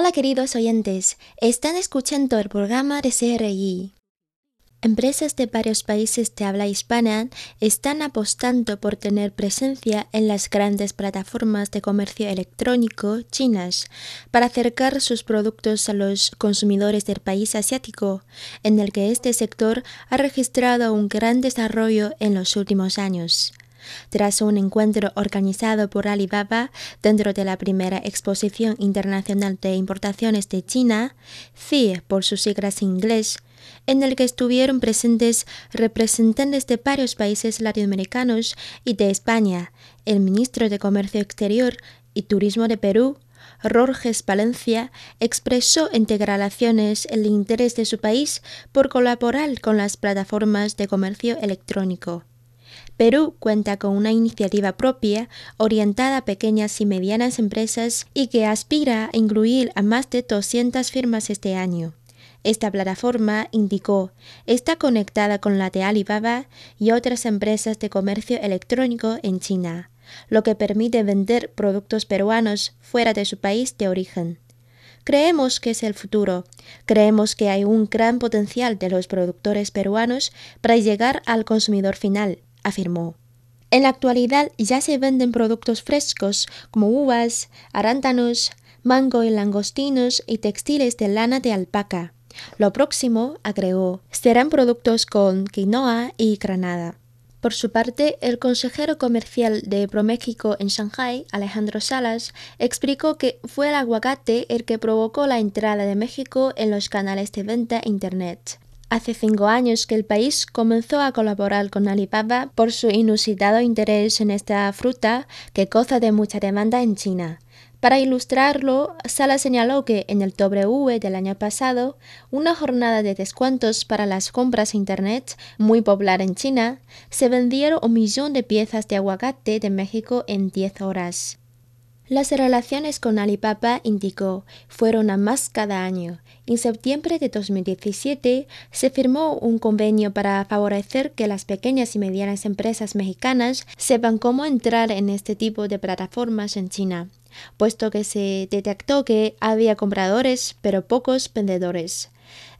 Hola queridos oyentes, están escuchando el programa de CRI. Empresas de varios países de habla hispana están apostando por tener presencia en las grandes plataformas de comercio electrónico chinas para acercar sus productos a los consumidores del país asiático, en el que este sector ha registrado un gran desarrollo en los últimos años. Tras un encuentro organizado por Alibaba dentro de la primera exposición internacional de importaciones de China, CIE por sus siglas en inglés, en el que estuvieron presentes representantes de varios países latinoamericanos y de España, el ministro de Comercio Exterior y Turismo de Perú, Rorges Valencia expresó en declaraciones el interés de su país por colaborar con las plataformas de comercio electrónico. Perú cuenta con una iniciativa propia orientada a pequeñas y medianas empresas y que aspira a incluir a más de 200 firmas este año. Esta plataforma, indicó, está conectada con la de Alibaba y otras empresas de comercio electrónico en China, lo que permite vender productos peruanos fuera de su país de origen. Creemos que es el futuro. Creemos que hay un gran potencial de los productores peruanos para llegar al consumidor final, afirmó. En la actualidad ya se venden productos frescos como uvas, arándanos, mango y langostinos y textiles de lana de alpaca. Lo próximo, agregó, serán productos con quinoa y granada. Por su parte, el consejero comercial de ProMéxico en Shanghai, Alejandro Salas, explicó que fue el aguacate el que provocó la entrada de México en los canales de venta Internet. Hace cinco años que el país comenzó a colaborar con Alibaba por su inusitado interés en esta fruta que goza de mucha demanda en China. Para ilustrarlo, Sala señaló que en el W del año pasado, una jornada de descuentos para las compras Internet, muy popular en China, se vendieron un millón de piezas de aguacate de México en 10 horas. Las relaciones con Alibaba, indicó, fueron a más cada año. En septiembre de 2017 se firmó un convenio para favorecer que las pequeñas y medianas empresas mexicanas sepan cómo entrar en este tipo de plataformas en China, puesto que se detectó que había compradores pero pocos vendedores.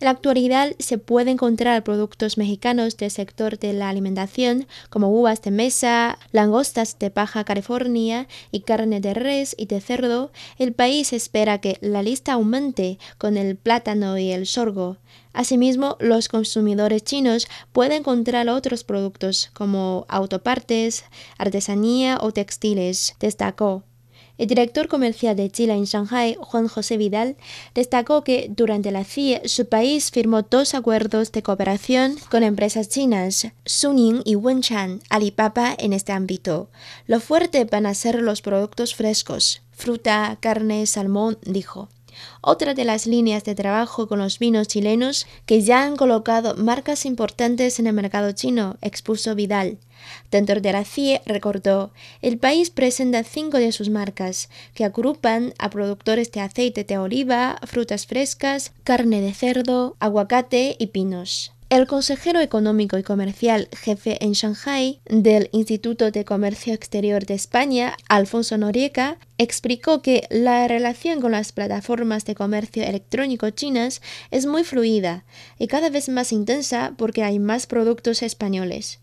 En la actualidad se puede encontrar productos mexicanos del sector de la alimentación como uvas de mesa, langostas de Baja California y carne de res y de cerdo. El país espera que la lista aumente con el plátano y el sorgo. Asimismo, los consumidores chinos pueden encontrar otros productos como autopartes, artesanía o textiles, destacó. El director comercial de Chile en Shanghai, Juan José Vidal, destacó que durante la CIE su país firmó dos acuerdos de cooperación con empresas chinas, Suning y Wenchan, Alibaba en este ámbito. Lo fuerte van a ser los productos frescos, fruta, carne, salmón, dijo. Otra de las líneas de trabajo con los vinos chilenos que ya han colocado marcas importantes en el mercado chino, expuso Vidal. Dentro de la CIE, recordó, el país presenta cinco de sus marcas, que agrupan a productores de aceite de oliva, frutas frescas, carne de cerdo, aguacate y pinos. El consejero económico y comercial jefe en Shanghai del Instituto de Comercio Exterior de España, Alfonso Noriega, explicó que la relación con las plataformas de comercio electrónico chinas es muy fluida y cada vez más intensa porque hay más productos españoles.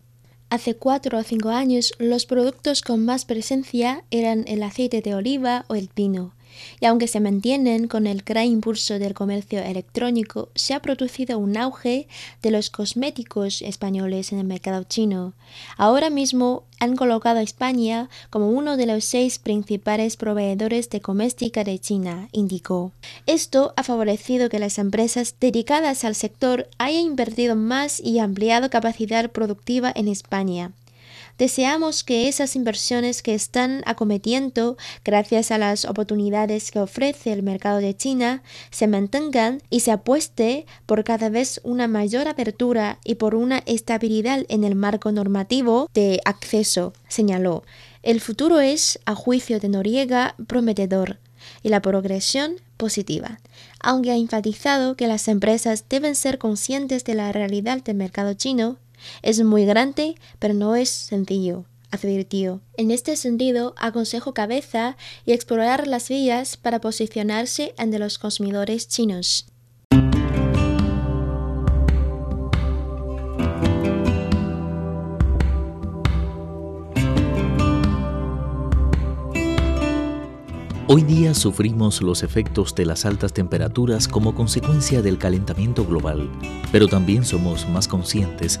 Hace cuatro o cinco años los productos con más presencia eran el aceite de oliva o el vino y aunque se mantienen con el gran impulso del comercio electrónico, se ha producido un auge de los cosméticos españoles en el mercado chino. Ahora mismo han colocado a España como uno de los seis principales proveedores de coméstica de China, indicó. Esto ha favorecido que las empresas dedicadas al sector hayan invertido más y ampliado capacidad productiva en España. Deseamos que esas inversiones que están acometiendo gracias a las oportunidades que ofrece el mercado de China se mantengan y se apueste por cada vez una mayor apertura y por una estabilidad en el marco normativo de acceso, señaló. El futuro es, a juicio de Noriega, prometedor y la progresión positiva, aunque ha enfatizado que las empresas deben ser conscientes de la realidad del mercado chino es muy grande, pero no es sencillo, advirtió. En este sentido, aconsejo cabeza y explorar las vías para posicionarse ante los consumidores chinos. Hoy día sufrimos los efectos de las altas temperaturas como consecuencia del calentamiento global, pero también somos más conscientes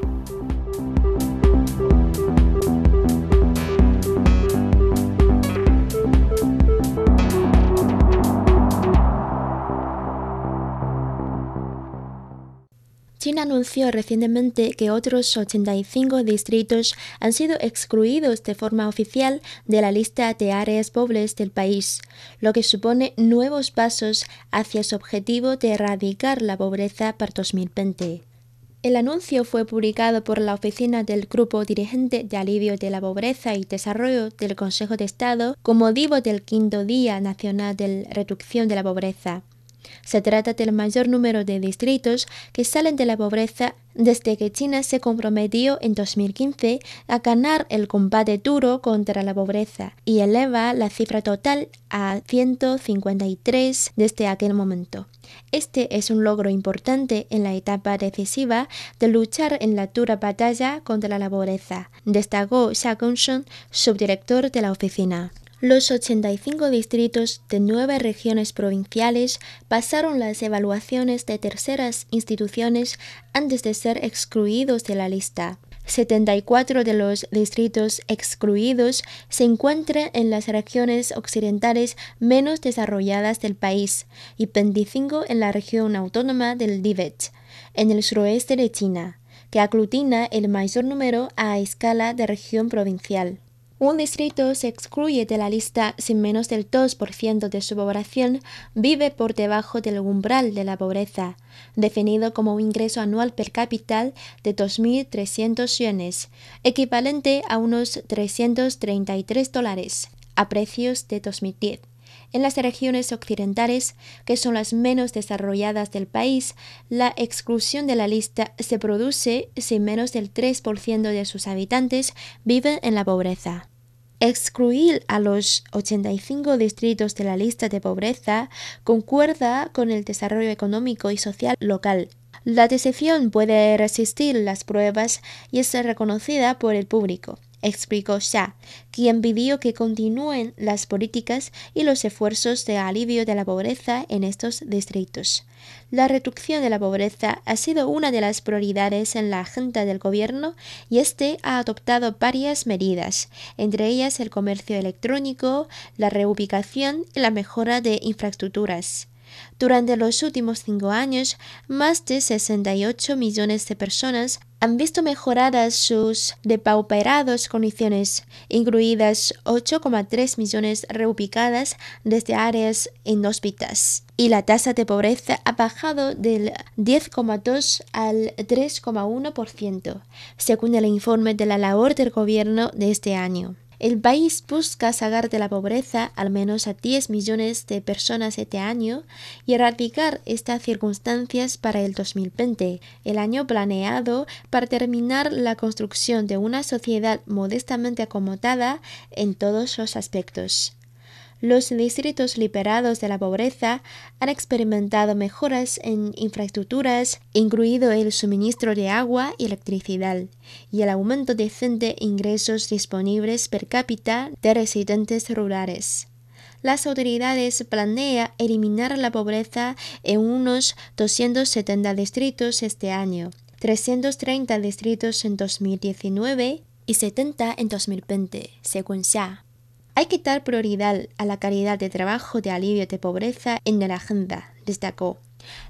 China anunció recientemente que otros 85 distritos han sido excluidos de forma oficial de la lista de áreas pobres del país, lo que supone nuevos pasos hacia su objetivo de erradicar la pobreza para 2020. El anuncio fue publicado por la oficina del Grupo Dirigente de Alivio de la Pobreza y Desarrollo del Consejo de Estado con motivo del quinto Día Nacional de Reducción de la Pobreza. Se trata del mayor número de distritos que salen de la pobreza desde que China se comprometió en 2015 a ganar el combate duro contra la pobreza y eleva la cifra total a 153 desde aquel momento. Este es un logro importante en la etapa decisiva de luchar en la dura batalla contra la pobreza, destacó Xia subdirector de la oficina. Los 85 distritos de nueve regiones provinciales pasaron las evaluaciones de terceras instituciones antes de ser excluidos de la lista. 74 de los distritos excluidos se encuentran en las regiones occidentales menos desarrolladas del país y 25 en la región autónoma del Tibet, en el suroeste de China, que aglutina el mayor número a escala de región provincial. Un distrito se excluye de la lista si menos del 2% de su población vive por debajo del umbral de la pobreza, definido como un ingreso anual per cápita de 2.300 yuanes, equivalente a unos 333 dólares, a precios de 2010. En las regiones occidentales, que son las menos desarrolladas del país, la exclusión de la lista se produce si menos del 3% de sus habitantes viven en la pobreza. Excluir a los 85 distritos de la lista de pobreza concuerda con el desarrollo económico y social local. La decisión puede resistir las pruebas y es reconocida por el público explicó Xia, quien pidió que continúen las políticas y los esfuerzos de alivio de la pobreza en estos distritos. La reducción de la pobreza ha sido una de las prioridades en la agenda del gobierno y este ha adoptado varias medidas, entre ellas el comercio electrónico, la reubicación y la mejora de infraestructuras. Durante los últimos cinco años, más de 68 millones de personas han visto mejoradas sus depauperadas condiciones, incluidas 8,3 millones reubicadas desde áreas inhóspitas. Y la tasa de pobreza ha bajado del 10,2 al 3,1%, según el informe de la labor del gobierno de este año. El país busca sacar de la pobreza al menos a 10 millones de personas este año y erradicar estas circunstancias para el 2020, el año planeado para terminar la construcción de una sociedad modestamente acomodada en todos los aspectos. Los distritos liberados de la pobreza han experimentado mejoras en infraestructuras, incluido el suministro de agua y electricidad, y el aumento decente de ingresos disponibles per cápita de residentes rurales. Las autoridades planean eliminar la pobreza en unos 270 distritos este año, 330 distritos en 2019 y 70 en 2020, según Xia. Hay que dar prioridad a la calidad de trabajo de alivio de pobreza en la agenda, destacó.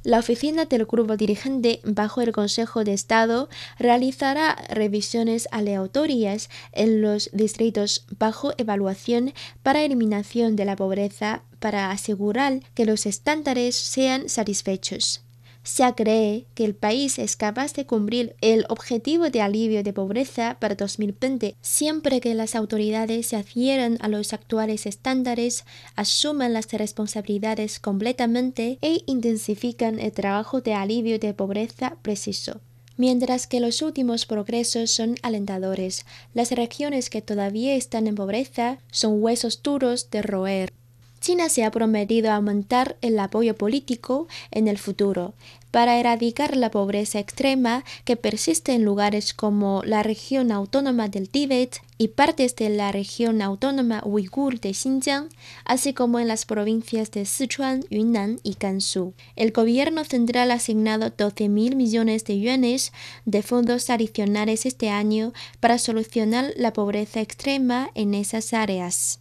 La oficina del grupo dirigente bajo el Consejo de Estado realizará revisiones aleatorias en los distritos bajo evaluación para eliminación de la pobreza para asegurar que los estándares sean satisfechos se cree que el país es capaz de cumplir el objetivo de alivio de pobreza para 2020 siempre que las autoridades se adhieran a los actuales estándares, asuman las responsabilidades completamente e intensifican el trabajo de alivio de pobreza preciso. Mientras que los últimos progresos son alentadores, las regiones que todavía están en pobreza son huesos duros de roer. China se ha prometido aumentar el apoyo político en el futuro para erradicar la pobreza extrema que persiste en lugares como la región autónoma del Tíbet y partes de la región autónoma uigur de Xinjiang, así como en las provincias de Sichuan, Yunnan y Gansu. El gobierno central ha asignado 12 mil millones de yuanes de fondos adicionales este año para solucionar la pobreza extrema en esas áreas.